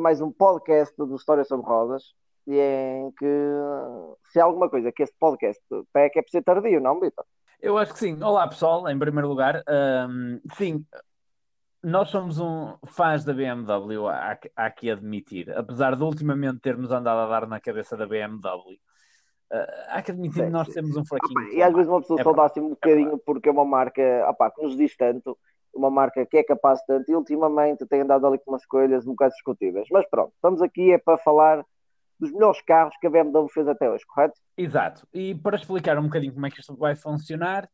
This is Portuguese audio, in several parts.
mais um podcast do História sobre Rodas. E é em que, se há alguma coisa que este podcast peca, é por ser tardio, não, Vitor? Eu acho que sim. Olá, pessoal, em primeiro lugar. Um, sim, nós somos um, fãs da BMW, há, há que admitir. Apesar de ultimamente termos andado a dar na cabeça da BMW, uh, há que admitir que nós temos um fraquinho. E às vezes uma pessoa é só dá assim um bocadinho porque é uma marca opa, que nos diz tanto, uma marca que é capaz de tanto, e ultimamente tem andado ali com umas escolhas um bocado discutíveis. Mas pronto, estamos aqui é para falar dos melhores carros que a BMW fez até hoje, correto? Exato. E para explicar um bocadinho como é que isto vai funcionar,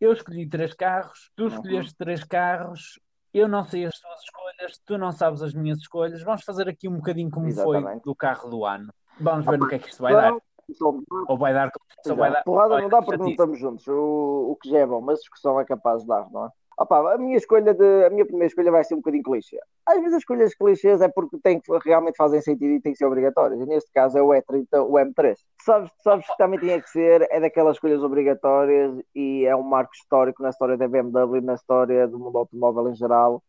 eu escolhi três carros, tu uhum. escolheste uhum. três carros, eu não sei as tuas escolhas, tu não sabes as minhas escolhas. Vamos fazer aqui um bocadinho como Exatamente. foi do carro do ano. Vamos ver ah, no que é que isto vai dar. Ou vai dar, ou vai dar. Porrada não dá porque não estamos juntos. O, o que já é bom, mas a discussão é capaz de dar, não é? Opa, a minha escolha de, a minha primeira escolha vai ser um bocadinho clichê. Às vezes as escolhas clichês é porque tem realmente fazem sentido e têm que ser obrigatórias. E neste caso é o E30, o M3. Sabes, sabes que também tinha que ser, é daquelas escolhas obrigatórias e é um marco histórico na história da BMW, na história do mundo automóvel em geral.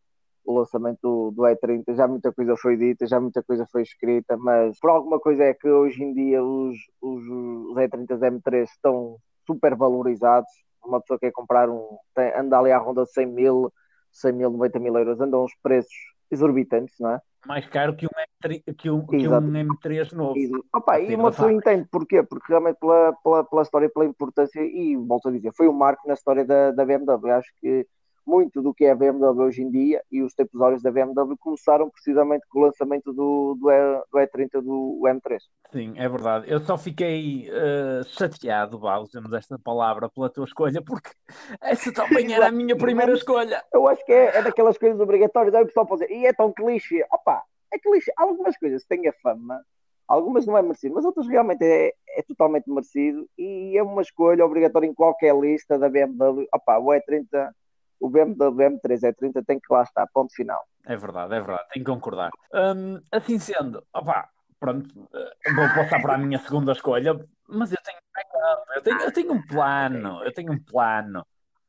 O lançamento do, do E30, já muita coisa foi dita, já muita coisa foi escrita, mas por alguma coisa é que hoje em dia os, os, os E30 M3 estão super valorizados uma pessoa quer comprar um, tem, anda ali à ronda de 100 mil, 100 mil, 90 mil euros, andam uns preços exorbitantes, não é? Mais caro que um, M3, que um, que um M3 novo. Opa, e uma pessoa entende porquê? Porque realmente pela, pela, pela história, pela importância, e volto a dizer, foi um marco na história da, da BMW. Acho que muito do que é a BMW hoje em dia e os episódios da BMW começaram precisamente com o lançamento do, do, e, do E30 do M3. Sim, é verdade. Eu só fiquei uh, chateado, vá, usamos esta palavra, pela tua escolha, porque essa também era a minha primeira escolha. Eu acho que é, é daquelas coisas obrigatórias. Aí o pessoal pode dizer, e é tão clichê. Opa, é clichê. Algumas coisas têm a fama, algumas não é merecido, mas outras realmente é, é totalmente merecido e é uma escolha obrigatória em qualquer lista da BMW. Opa, o E30 o BMW M3 E30 tem que lá estar, ponto final. É verdade, é verdade, tenho que concordar. Hum, assim sendo, opá, pronto, eh, vou passar para a minha segunda escolha, mas eu tenho, eu tenho, eu tenho um plano, eu tenho um plano.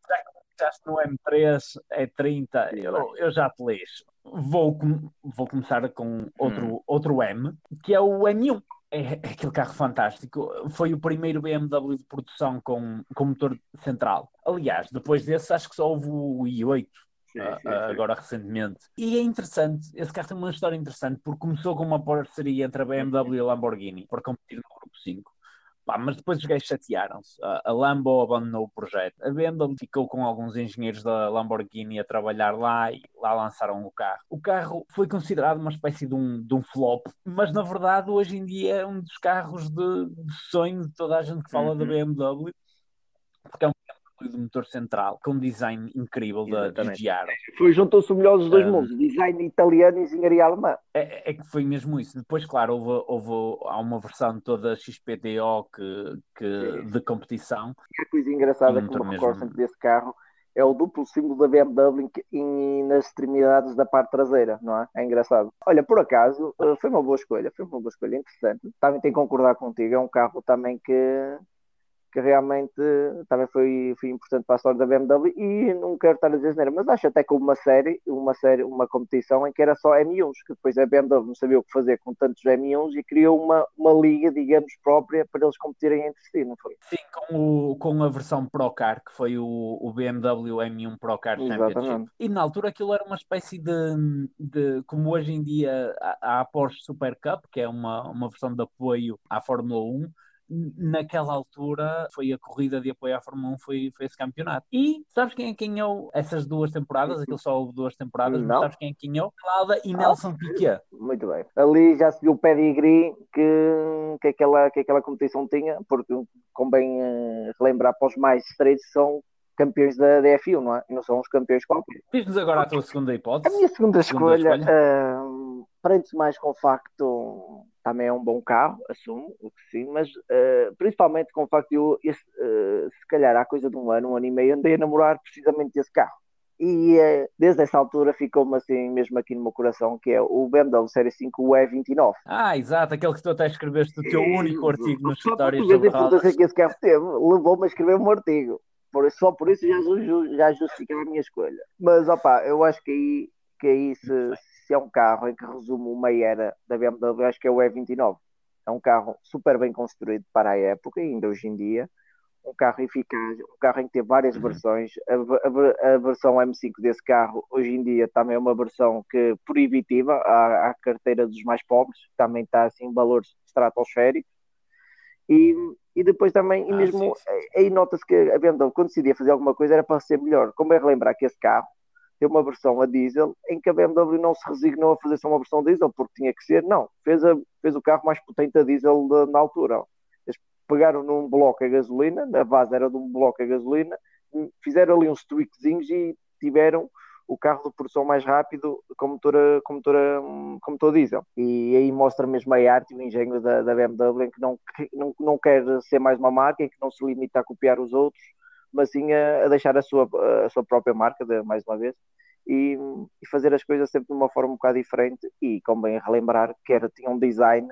Já que começaste no M3, E30, eu, eu já te lixo. Vou, vou começar com outro, hum. outro M, que é o M1 é, é aquele carro fantástico. Foi o primeiro BMW de produção com, com motor central. Aliás, depois desse, acho que só houve o i8. Sim, sim, sim. agora recentemente. E é interessante, esse carro tem uma história interessante porque começou com uma parceria entre a BMW e a Lamborghini para competir no Grupo 5. Pá, mas depois os gajos chatearam-se. A Lambo abandonou o projeto. A BMW ficou com alguns engenheiros da Lamborghini a trabalhar lá e lá lançaram o carro. O carro foi considerado uma espécie de um, de um flop, mas na verdade hoje em dia é um dos carros de, de sonho de toda a gente que fala uhum. da BMW, porque é um de motor central, com um design incrível da, da Giaro. Foi, juntou-se o melhor dos dois um, mundos, design italiano e engenharia alemã. É, é, que foi mesmo isso. Depois, claro, houve, houve há uma versão toda XPTO que, que, de competição. A coisa engraçada que me recordo sempre desse carro é o duplo símbolo da BMW em, nas extremidades da parte traseira, não é? É engraçado. Olha, por acaso, eh, foi uma boa escolha, foi uma boa escolha interessante. Também tenho que concordar contigo, é um carro também que que realmente também foi, foi importante para a história da BMW e não quero estar a dizer nada, mas acho até que uma série, uma série, uma competição em que era só M1s, que depois a BMW não sabia o que fazer com tantos M1s e criou uma, uma liga, digamos, própria para eles competirem entre si, não foi? Sim, com, o, com a versão Pro Car, que foi o, o BMW M1 Pro Car Championship. E na altura aquilo era uma espécie de, de como hoje em dia há a Porsche Super Cup, que é uma, uma versão de apoio à Fórmula 1, naquela altura foi a corrida de apoio à Fórmula 1, foi, foi esse campeonato. E sabes quem é quem ganhou essas duas temporadas? Aquilo só houve duas temporadas, não. mas sabes quem é quem ganhou? Clauda e ah, Nelson Piquet. Muito bem. Ali já se viu o pedigree que, que, aquela, que aquela competição tinha, porque convém uh, relembrar para os mais estreitos são campeões da DFU, não é? E não são os campeões qualquer. Diz-nos agora a tua segunda hipótese. A minha segunda, segunda escolha, escolha. Uh, prende-se mais com o facto também é um bom carro, assumo o que sim, mas uh, principalmente com o facto de eu, esse, uh, se calhar há coisa de um ano, um ano e meio, andei a namorar precisamente desse carro. E uh, desde essa altura ficou-me assim mesmo aqui no meu coração, que é o BMW Série 5 o E29. Ah, exato, aquele que tu até escreveste o teu único artigo nos histórias sobre rodas. que esse carro teve, levou-me a escrever um artigo. Por, só por isso já, já justificava a minha escolha. Mas, opá, eu acho que aí, que aí se, se é um carro em que resume uma era da BMW, acho que é o E29. É um carro super bem construído para a época e ainda hoje em dia. Um carro eficaz, um carro em que tem várias uhum. versões. A, a, a, versão M5 desse carro, hoje em dia, também é uma versão que proibitiva à, à carteira dos mais pobres, também está assim em valores estratosféricos. E, e depois também, e ah, mesmo aí nota-se que a BMW, quando decidia fazer alguma coisa, era para ser melhor. Como é relembrar que esse carro tem uma versão a diesel em que a BMW não se resignou a fazer só uma versão diesel porque tinha que ser, não, fez, a, fez o carro mais potente a diesel de, na altura. Eles pegaram num bloco a gasolina, a base era de um bloco a gasolina, fizeram ali uns tweakzinhos e tiveram o carro de produção mais rápido com motor, com motor, com motor diesel. E aí mostra mesmo a arte e o engenho da, da BMW em que não, não, não quer ser mais uma marca, em que não se limita a copiar os outros, mas sim a, a deixar a sua, a sua própria marca, de, mais uma vez, e, e, fazer as coisas sempre de uma forma um bocado diferente e convém relembrar que era, tinha um design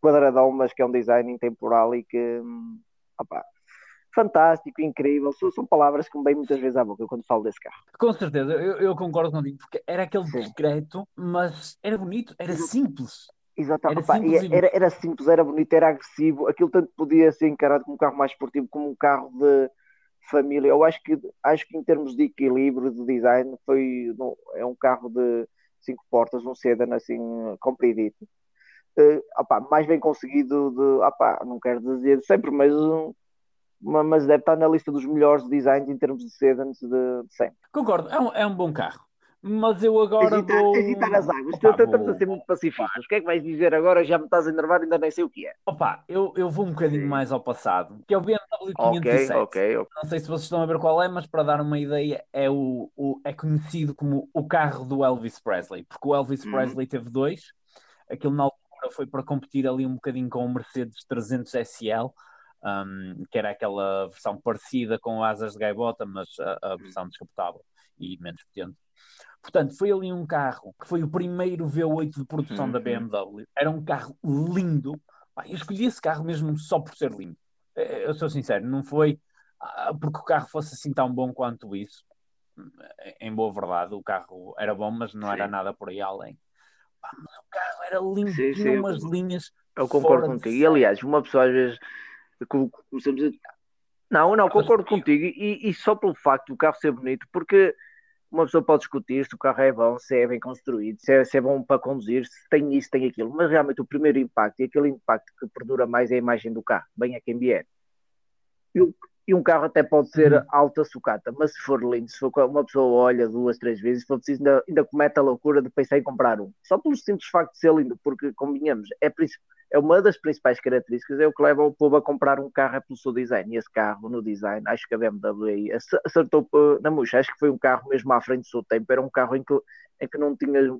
quadradão, mas que é um design intemporal e que opa, fantástico, incrível, são, são, palavras que me vêm muitas vezes à boca quando falo desse carro. Com certeza, eu, eu concordo contigo, porque era aquele Sim. discreto, mas era bonito, era simples. Exatamente, era, simples, era, era, simples, era bonito, era agressivo, aquilo tanto podia ser encarado como um carro mais esportivo, como um carro de família. Eu acho que, acho que em termos de equilíbrio de design foi é um carro de cinco portas, um sedan assim compridito. Uh, opa, mais bem conseguido de, opa, não quero dizer sempre, mas, mas deve estar na lista dos melhores designs em termos de sedans de sempre. Concordo, é um, é um bom carro. Mas eu agora Hesitar, vou. Hesitar as águas. Opa, Estamos vou... a ser muito pacíficos. O que é que vais dizer agora? Já me estás a enervar, ainda nem sei o que é. Opa, eu, eu vou um bocadinho Sim. mais ao passado, que é o BMW 507. Okay, okay, okay. Não sei se vocês estão a ver qual é, mas para dar uma ideia, é, o, o é conhecido como o carro do Elvis Presley, porque o Elvis hum. Presley teve dois. Aquilo na altura foi para competir ali um bocadinho com o Mercedes 300 SL. Um, que era aquela versão parecida com asas de gaivota, mas a, a versão descapotável e menos potente. Portanto, foi ali um carro que foi o primeiro V8 de produção uhum. da BMW. Era um carro lindo. Eu escolhi esse carro mesmo só por ser lindo. É, eu sou sincero, não foi ah, porque o carro fosse assim tão bom quanto isso. Em boa verdade, o carro era bom, mas não sim. era nada por aí além. Mas o carro era lindo, sim, tinha umas linhas. Eu concordo contigo. E aliás, uma pessoa às vezes começamos a. Não, não, concordo contigo. E, e só pelo facto do carro ser bonito, porque uma pessoa pode discutir se o carro é bom, se é bem construído, se é, se é, bom para conduzir, se tem isso, tem aquilo, mas realmente o primeiro impacto e aquele impacto que perdura mais é a imagem do carro, bem a quem vier. E, o, e um carro até pode ser uhum. alta sucata, mas se for lindo, se for uma pessoa olha duas, três vezes, se for preciso, ainda, ainda comete a loucura de pensar em comprar um. Só pelo simples facto de ser lindo, porque, convenhamos, é é uma das principais características, é o que leva o povo a comprar um carro é pelo seu design. E esse carro, no design, acho que a BMW acertou na murcha. Acho que foi um carro mesmo à frente do seu tempo. Era um carro em que, em que não tinha.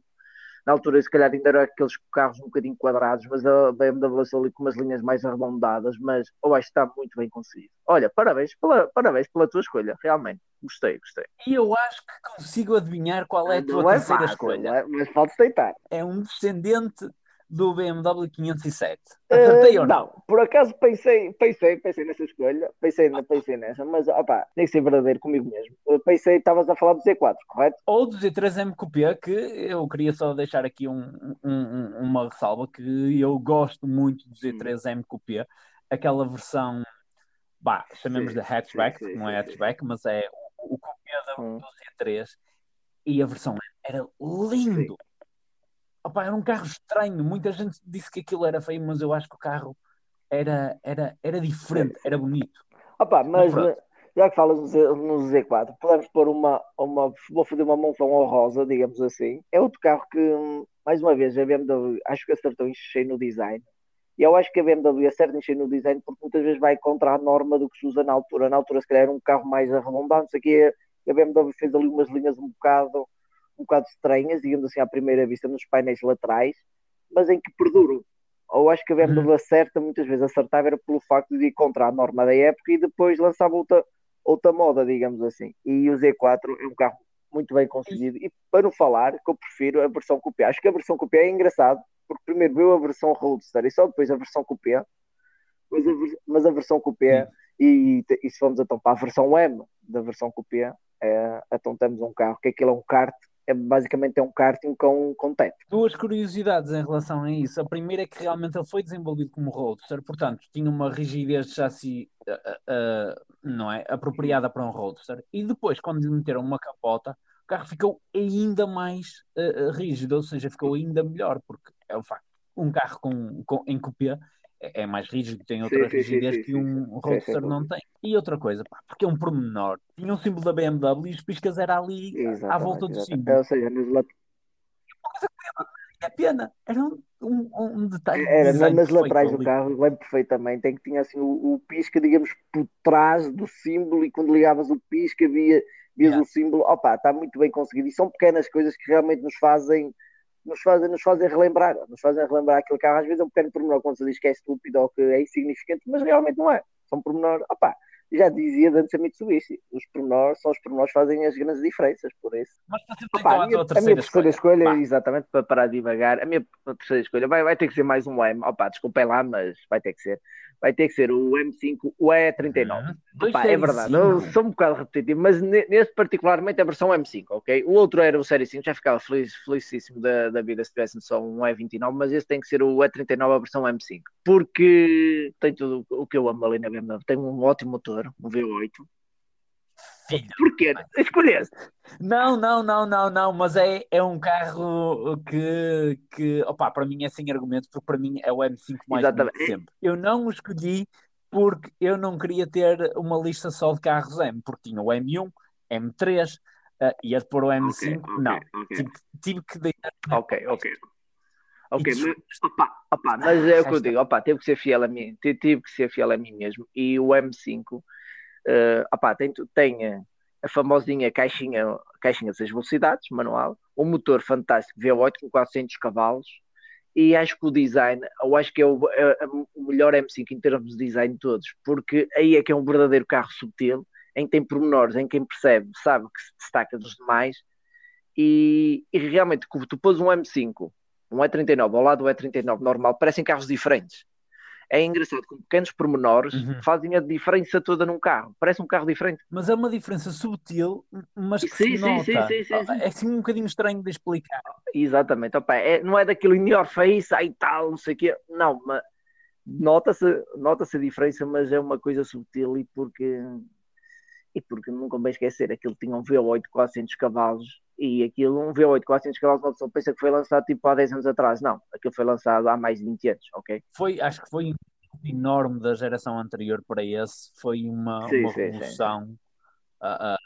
Na altura, se calhar, ainda eram aqueles carros um bocadinho quadrados, mas a BMW só ali com umas linhas mais arredondadas. Mas eu acho que está muito bem conseguido. Olha, parabéns pela, parabéns pela tua escolha, realmente. Gostei, gostei. E eu acho que consigo adivinhar qual é a tua não é terceira é fácil, escolha. É, mas pode aceitar. É um descendente do BMW 507. Acertei uh, ou não? Não, por acaso pensei, pensei, pensei nessa escolha, pensei, pensei nessa, mas opá, nem ser verdadeiro comigo mesmo. Eu pensei, estavas a falar do Z4, correto? Ou do Z3 MQP, que eu queria só deixar aqui um, um, uma ressalva, que eu gosto muito do Z3 MQP, aquela versão, bah, chamemos sim, de hatchback, sim, sim, não é hatchback, mas é o, o coupé hum. do Z3, e a versão era lindo. Opa, era um carro estranho. Muita gente disse que aquilo era feio, mas eu acho que o carro era, era, era diferente, era bonito. Opa, mas, mas já que falas no Z4, podemos pôr uma, uma. Vou fazer uma monção honrosa, digamos assim. É outro carro que, mais uma vez, a BMW acho que acertou em cheio no design. E eu acho que a BMW acerta em cheio no design porque muitas vezes vai contra a norma do que se usa na altura. Na altura, se calhar, era um carro mais arredondado, não sei o quê. A BMW fez ali umas linhas um bocado um bocado estranhas, digamos assim, à primeira vista, nos painéis laterais, mas em que perduram. Ou acho que a BMW uhum. acerta, muitas vezes acertava era pelo facto de ir contra a norma da época e depois lançava outra, outra moda, digamos assim. E o Z4 é um carro muito bem conseguido. E para não falar, que eu prefiro a versão coupé. Acho que a versão coupé é engraçado, porque primeiro veio a versão Roadster e só depois a versão coupé. Mas a, mas a versão coupé, e, e, se vamos então para a versão M da versão coupé, é, então temos um carro que aquilo é um kart é basicamente é um karting com, com teto. Duas curiosidades em relação a isso. A primeira é que realmente ele foi desenvolvido como roadster, portanto, tinha uma rigidez de chassi uh, uh, não é, apropriada para um roadster. E depois, quando lhe meteram uma capota, o carro ficou ainda mais uh, rígido, ou seja, ficou ainda melhor, porque é o facto. Um carro com, com, em copia é, é mais rígido, tem outra sim, rigidez sim, sim, que um Roadster não tem. E outra coisa, pá, porque é um pormenor. Tinha um símbolo da BMW e os piscas era ali exatamente, à volta do símbolo. Ou seja, nos laterais. É pena, era um, um, um detalhe. Era nas laterais do carro, lembro perfeitamente, em que tinha assim o, o, pisca, digamos, por trás do símbolo e quando ligavas o pisca via, vias yeah. o símbolo. Opa, está muito bem conseguido e são pequenas coisas que realmente nos fazem nos fazem, nos fazem relembrar, nos fazem relembrar aquele carro. Às vezes é um pequeno pormenor quando se diz que é estúpido ou que é insignificante, mas realmente não é. São pormenor, opá, já dizia antes a Mitsubishi, os pormenores são os pormenores que fazem as grandes diferenças, por isso. Mas opa, a, minha, a minha terceira escolha, escolha exatamente para parar de devagar, a minha terceira escolha vai, vai ter que ser mais um M, opá, desculpem lá, mas vai ter que ser vai ter que ser o M5, o E39. Uhum. Opa, é verdade, eu sou um bocado repetitivo, mas nesse particularmente a versão M5, ok? O outro era o Série 5, já ficava feliz, felicíssimo da, da vida se tivesse só um E29, mas esse tem que ser o E39, a versão M5, porque tem tudo o que eu amo ali na BMW. Tem um ótimo motor, um V8, Filho. Porquê? Escolheste. Não, não, não, não, não, mas é, é um carro que, que opa, para mim é sem argumento, porque para mim é o M5 mais bonito de sempre. Eu não o escolhi porque eu não queria ter uma lista só de carros M, porque tinha o M1, M3, uh, ia pôr o M5, okay, okay, não, okay. Tive, tive, que deixar. Ok, ok. Ok, mas, opa, opa, mas é o que eu digo, opa, teve que ser fiel a mim, tive que ser fiel a mim mesmo, e o M5 Uh, opá, tem, tem a famosinha caixinha, caixinha de 6 velocidades, manual, um motor fantástico V8 com 400 cavalos e acho que o design, eu acho que é o, é, é o melhor M5 em termos de design de todos, porque aí é que é um verdadeiro carro subtil, em que tem pormenores, em quem percebe, sabe que se destaca dos demais e, e realmente tu pôs um M5, um E39 ao lado do E39 normal, parecem carros diferentes é engraçado como pequenos pormenores uhum. fazem a diferença toda num carro. Parece um carro diferente. Mas é uma diferença subtil, mas que sim, se nota. Sim, sim, sim, sim, É assim um bocadinho estranho de explicar. Exatamente. Opa, é, não é daquilo in your face, aí tal, não sei o quê. Não, mas nota-se nota a diferença, mas é uma coisa subtil e porque e porque nunca me esquecer, aquilo tinha um V8 400 cavalos e aquilo, um V8 400 cavalos, uma pessoa pensa que foi lançado tipo há 10 anos atrás. Não, aquilo foi lançado há mais de 20 anos, ok? Foi, acho que foi enorme da geração anterior para esse, foi uma, sim, uma sim, revolução sim. Uh, uh,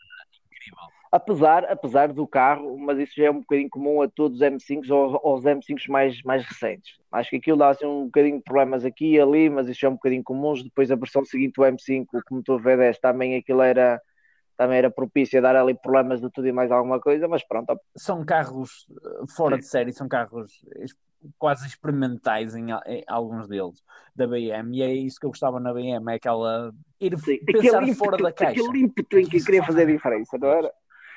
incrível. Apesar, apesar do carro, mas isso já é um bocadinho comum a todos os M5s ou aos M5s mais, mais recentes. Acho que aquilo dá assim, um bocadinho de problemas aqui e ali, mas isso já é um bocadinho comum. Depois a versão seguinte, o M5, o motor V10, também aquilo era também era propício a dar ali problemas de tudo e mais alguma coisa, mas pronto. São carros fora Sim. de série, são carros quase experimentais em, em, alguns deles da BM, e é isso que eu gostava na BM, é aquela ir Sim, pensar ímpeto, fora da caixa. Aquele ímpeto em que queria fazer a diferença, não era?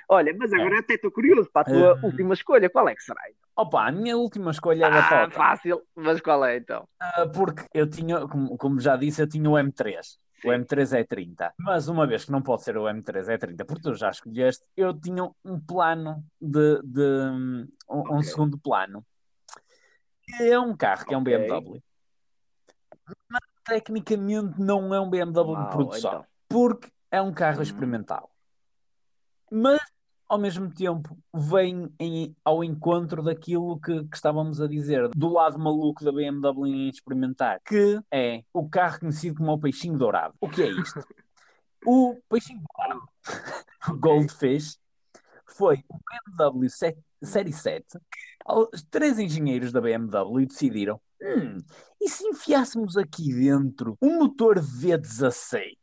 Olha, mas agora é. até estou curioso para a tua uh... última escolha, qual é que será? Opa, a minha última escolha era ah, fácil, mas qual é então? Uh, porque eu tinha, como, como já disse, eu tinha o M3. Sim. O M3 é 30. Mas uma vez que não pode ser o M3 é 30, porque tu já escolheste, eu tinha um plano de, de um, okay. um, segundo plano. Que é um carro, que é um BMW. Mas tecnicamente não é um BMW de produção. Então. Porque é um carro hum. experimental. Mas ao mesmo tempo vem em, ao encontro daquilo que, que, estávamos a dizer, do lado maluco da BMW em experimentar, que é o carro conhecido como o peixinho dourado. O que é isto? o peixinho dourado, o Goldfish, foi o BMW 7, Série 7. Os três engenheiros da BMW decidiram: hum, e se enfiássemos aqui dentro um motor V16?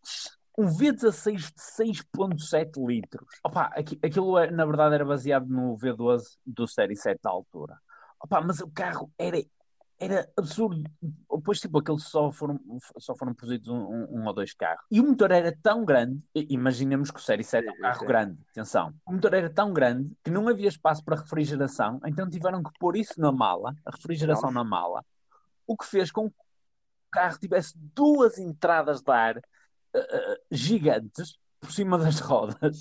Um V16 de 6.7 litros. Opa, aquilo é, na verdade era baseado no V12 do Série 7 da altura. Opa, mas o carro era, era absurdo. Depois, tipo, aqueles só foram, só foram produzidos um, um, ou dois carros. E o motor era tão grande, imaginemos que o Série 7 é um carro grande, atenção. O motor era tão grande que não havia espaço para refrigeração, então tiveram que pôr isso na mala, a refrigeração Nossa. na mala, o que fez com que o carro tivesse duas entradas de ar gigantes por cima das rodas.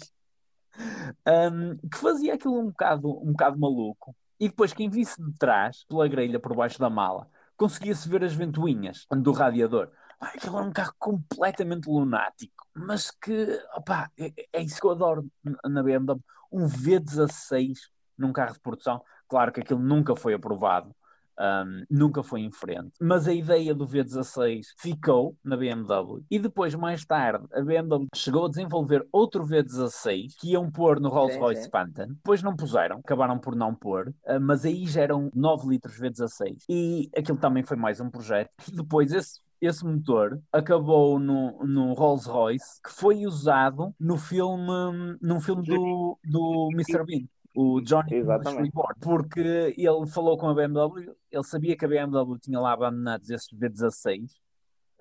um, que fazia aquilo um bocado, um bocado maluco. E depois, quem visse de trás, pela grelha por baixo da mala, conseguia-se ver as ventoinhas do radiador. Aquilo era um carro completamente lunático, mas que, opá, é, é isso que eu adoro na BMW. Um V16 num carro de produção. Claro que aquilo nunca foi aprovado, um, nunca foi em frente. Mas a ideia do V16 ficou na BMW e depois, mais tarde, a BMW chegou a desenvolver outro V16 que iam pôr no Rolls-Royce Phantom. Depois não puseram, acabaram por não pôr, uh, mas aí já eram 9 litros V16. E aquilo também foi mais um projeto. E depois esse esse motor acabou no, no Rolls Royce que foi usado no filme, num filme do, do Mr. Bean o Johnny Reborn, porque ele falou com a BMW, ele sabia que a BMW tinha lá abandonados esses V16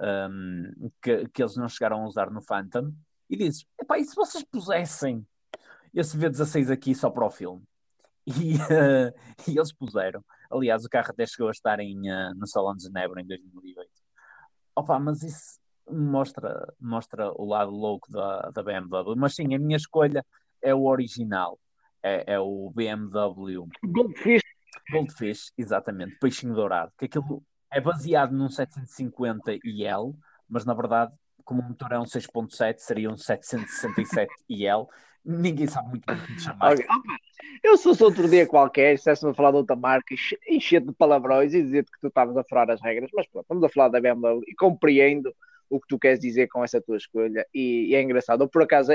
um, que, que eles não chegaram a usar no Phantom, e disse: Epá, e se vocês pusessem esse V16 aqui só para o filme? E, uh, e eles puseram. Aliás, o carro até chegou a estar em, uh, no Salão de Genebra em 2008. Opa, mas isso mostra, mostra o lado louco da, da BMW. Mas sim, a minha escolha é o original é, é o BMW Goldfish. Goldfish, exatamente, peixinho dourado, que aquilo é baseado num 750IL, mas na verdade, como o motor é um 6.7, seria um 767IL. Ninguém sabe muito bem como chamar. Okay. Eu sou se outro dia qualquer, estivesse a falar de outra marca, encher de palavrões e dizer-te que tu estavas a furar as regras, mas pronto, estamos a falar da BMW e compreendo o que tu queres dizer com essa tua escolha e, e é engraçado. Ou por acaso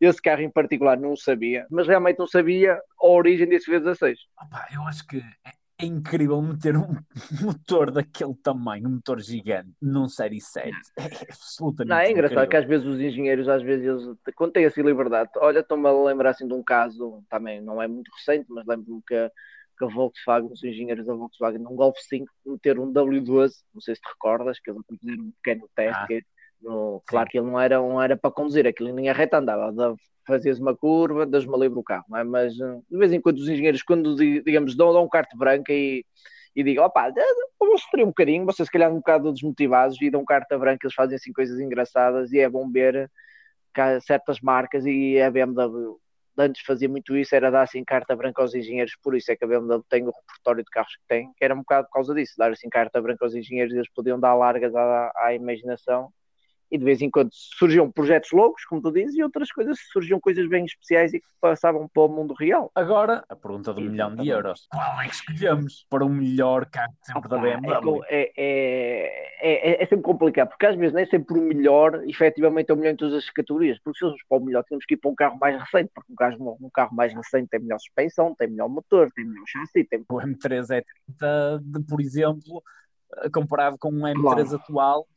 esse carro em particular não sabia, mas realmente não sabia a origem desse V16. Opa, eu acho que é, é incrível meter um motor daquele tamanho, um motor gigante, num Série 7. É absolutamente Não, é engraçado incrível. que às vezes os engenheiros, às vezes, eles, quando têm essa liberdade, olha, estou-me a lembrar assim de um caso, também não é muito recente, mas lembro-me que, que a Volkswagen, os engenheiros da Volkswagen, num Golf 5, meter um W12, não sei se te recordas, que eles fizeram um pequeno teste, ah. No, claro que ele não era, não era para conduzir, aquilo em linha reta andava, fazias uma curva, das-me livre o carro, é? mas eh, de vez em quando os engenheiros, quando digamos, dão, dão um carta branca e, e digam, opá, vamos sofrer um bocadinho, vocês se calhar um bocado desmotivados e dão carta branca, eles fazem assim coisas engraçadas e é bom ver que há certas marcas e a BMW antes fazia muito isso, era dar assim carta branca aos engenheiros, por isso é que a BMW tem o repertório de carros que tem, que era um bocado por causa disso, dar assim carta branca aos engenheiros, eles podiam dar largas à, à imaginação e de vez em quando surgiam projetos loucos, como tu dizes, e outras coisas surgiam coisas bem especiais e que passavam para o mundo real. Agora, a pergunta do milhão de euros: qual é que escolhemos para o melhor carro sempre Opa, da BMW? É, é, é, é, sempre complicado, porque às vezes nem sempre o melhor, efetivamente, é o melhor em todas as categorias. Porque se fôssemos para o melhor, temos que ir para um carro mais recente, porque um carro, um carro mais recente tem melhor suspensão, tem melhor motor, tem melhor chassi. Tem... O M3 é 30, por exemplo comparado com um M3 claro. atual.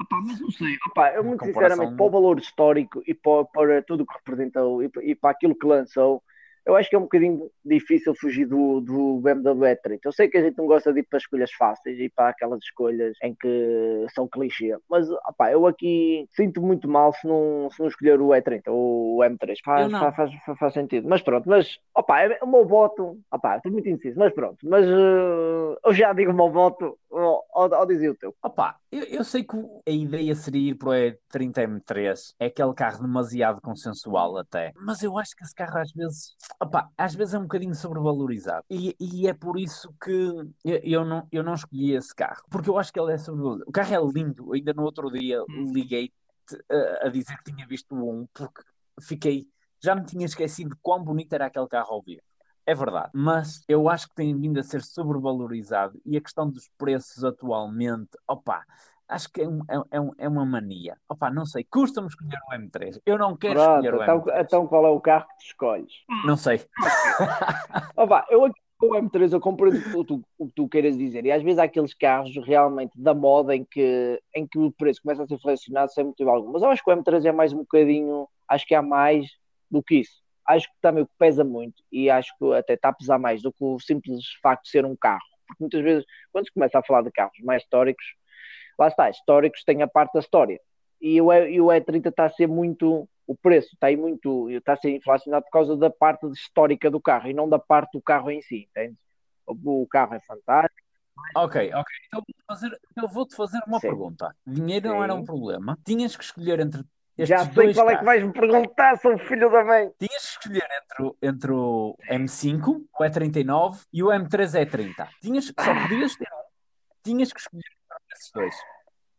Opa, mas não sei, Opa, eu muito sinceramente, para o valor histórico e para, para tudo o que representou e, e para aquilo que lançou, eu acho que é um bocadinho difícil fugir do, do BMW E30. Eu sei que a gente não gosta de ir para escolhas fáceis e para aquelas escolhas em que são clichê, mas opa, eu aqui sinto muito mal se não, se não escolher o E30 ou o M3. Faz, faz, faz, faz, sentido. Mas pronto, mas opa, é, o meu voto, opa, estou muito indeciso, mas pronto, mas uh, eu já digo o meu voto ou, ou, ou dizia o teu. Opa, eu, eu sei que a ideia seria ir para o E30 M3, é aquele carro demasiado consensual até, mas eu acho que esse carro às vezes opa, às vezes é um bocadinho sobrevalorizado. E, e é por isso que eu, eu, não, eu não escolhi esse carro. Porque eu acho que ele é sobrevalorizado. O carro é lindo. Ainda no outro dia hum. liguei a, a dizer que tinha visto um, porque fiquei. Já me tinha esquecido quão bonito era aquele carro ao vivo. É verdade, mas eu acho que tem vindo a ser sobrevalorizado e a questão dos preços atualmente, opa, acho que é, um, é, é, um, é uma mania. Opa, não sei, custa-me escolher o M3. Eu não quero Pronto, escolher o então, M3. Então qual é o carro que tu escolhes? Não sei. Opa, eu aqui o M3 eu compreendo o que tu, o que tu queiras dizer. E às vezes há aqueles carros realmente da moda em que, em que o preço começa a ser flexionado sem motivo algum. Mas eu acho que o M3 é mais um bocadinho, acho que há mais do que isso. Acho que também o que pesa muito e acho que até está a pesar mais do que o simples facto de ser um carro. Porque muitas vezes, quando se começa a falar de carros mais históricos, lá está, históricos têm a parte da história. E o, e o E30 está a ser muito, o preço está aí muito, está a ser inflacionado por causa da parte histórica do carro e não da parte do carro em si, entende? O, o carro é fantástico. Ok, ok. Então, fazer, eu vou-te fazer uma Sim. pergunta. Dinheiro Sim. não era um problema. Tinhas que escolher entre Já estes sei dois qual é que carros. vais me perguntar, sou filho da mãe. Tinhas que escolher entre, o- entre o M5, o E39 e o M3E30. Tinhas, só podias ter um. Tinhas que escolher esses dois.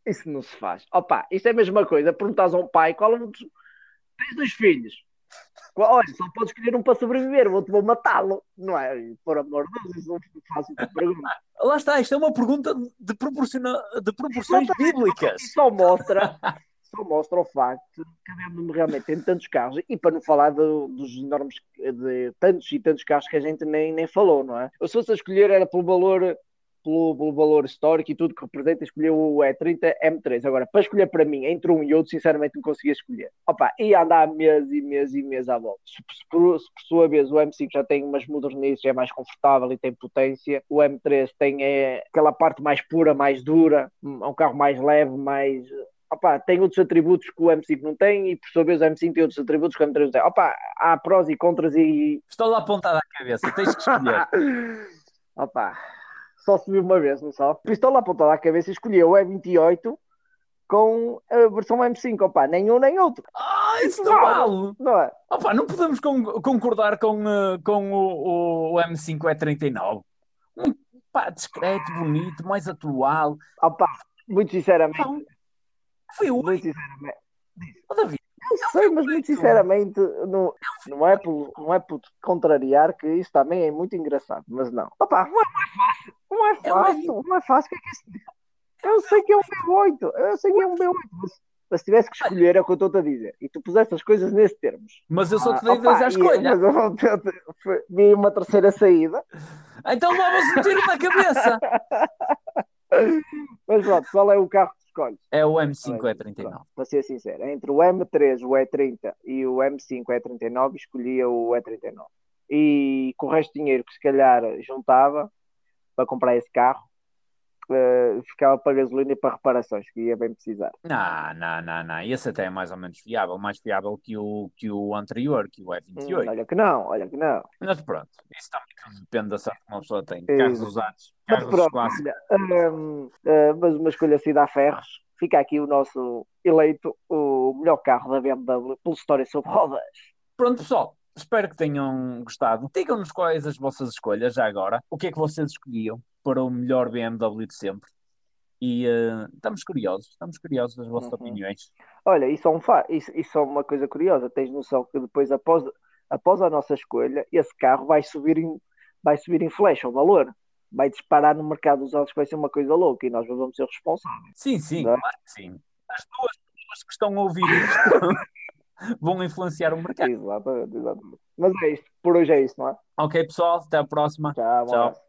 Isso não se faz. Opa, isto é a mesma coisa. Perguntas a um pai qual é um dos... Tens dois filhos. Qual- Olha, só podes escolher um para sobreviver, o outro vou matá-lo. Não é? Por amor de Deus, isso não faço essa pergunta. Lá está, isto é uma pergunta de, proporciona, de proporções bíblicas. E só mostra, só mostra o facto que a BMW realmente tem tantos carros, e para não falar do- dos enormes, de tantos e tantos carros que a gente nem, nem falou, não é? Eu se fosse a escolher era pelo valor, pelo, pelo valor histórico e tudo que representa, escolher o E30 M3. Agora, para escolher para mim, entre um e outro, sinceramente não conseguia escolher. Opa, ia andar meses e meses e meses à volta. Se, se por, se por sua vez o M5 já tem umas modernices, é mais confortável e tem potência, o M3 tem é, aquela parte mais pura, mais dura, é um carro mais leve, mais Opa, tem outros atributos que o M5 não tem e por sua vez o M5 tem outros atributos que o M3 não tem. Opa, há prós e contras e. Estou lá apontado à cabeça, tens que escolher. Opa, só subi uma vez, não só? Pistola apontada à cabeça e escolhi o E28 com a versão M5. Opa, nem um nem outro. Ah, isso não vale! Não é? Opa, não podemos con- concordar com, eh, com o, o, o M5 E39. Um, pá, discreto, bonito, mais atual. Opa, muito sinceramente. Não, foi o Muito sinceramente. Oh, David. Eu sei, mas muito sinceramente, não, não, é por, não é por contrariar que isso também é muito engraçado, mas não. Opa, não é, não é fácil, não é fácil, é que é que é isso? Eu sei que é um B8, eu sei que é um B8, mas, mas se tivesse que escolher é o que eu estou-te a dizer, e tu puseste as coisas nesses termos. Mas eu só te Ah, dei dois opa, à escolha. Mas eu vi uma terceira saída, Então levas um tiro na cabeça. mas pronto, qual é o carro que tu escolhes? É o M5 Olha, E39. pronto, Para ser sincero, entre o M3, o E30 e o M5 E39, escolhia o E39. E com o resto de dinheiro que se calhar juntava para comprar esse carro, eh, ficava para gasolina e para reparações, que ia bem precisar. Não, não, não, não. Esse até é mais ou menos fiável. Mais fiável que o, que o anterior, que o Hum, E28. olha que não, olha que não. Mas pronto, isso também depende da sorte que uma pessoa tem. Carros usados, Mas carros pronto, clássicos. olha, hum, eh, mas uma escolha assim dá ferros. Fica aqui o nosso eleito, o melhor carro da BMW, pela história sobre rodas. Pronto, pessoal. Espero que tenham gostado. Digam-nos quais as vossas escolhas já agora. O que é que vocês escolhiam para o melhor BMW de sempre? E eh, estamos curiosos, estamos curiosos das vossas Uhum. opiniões. Olha, isso é, um fa... isso, isso é uma coisa curiosa. Tens noção que depois, após, após a nossa escolha, esse carro vai subir em, vai subir em flash o valor. Vai disparar no mercado dos autos, vai ser uma coisa louca e nós vamos ser responsáveis. Sim, sim, é? claro que sim. As duas pessoas que estão a ouvir isto vão influenciar o mercado. Exatamente, exatamente. Mas é isto, por hoje é isto, não é? Ok, pessoal, até a próxima. Tchau, Tchau.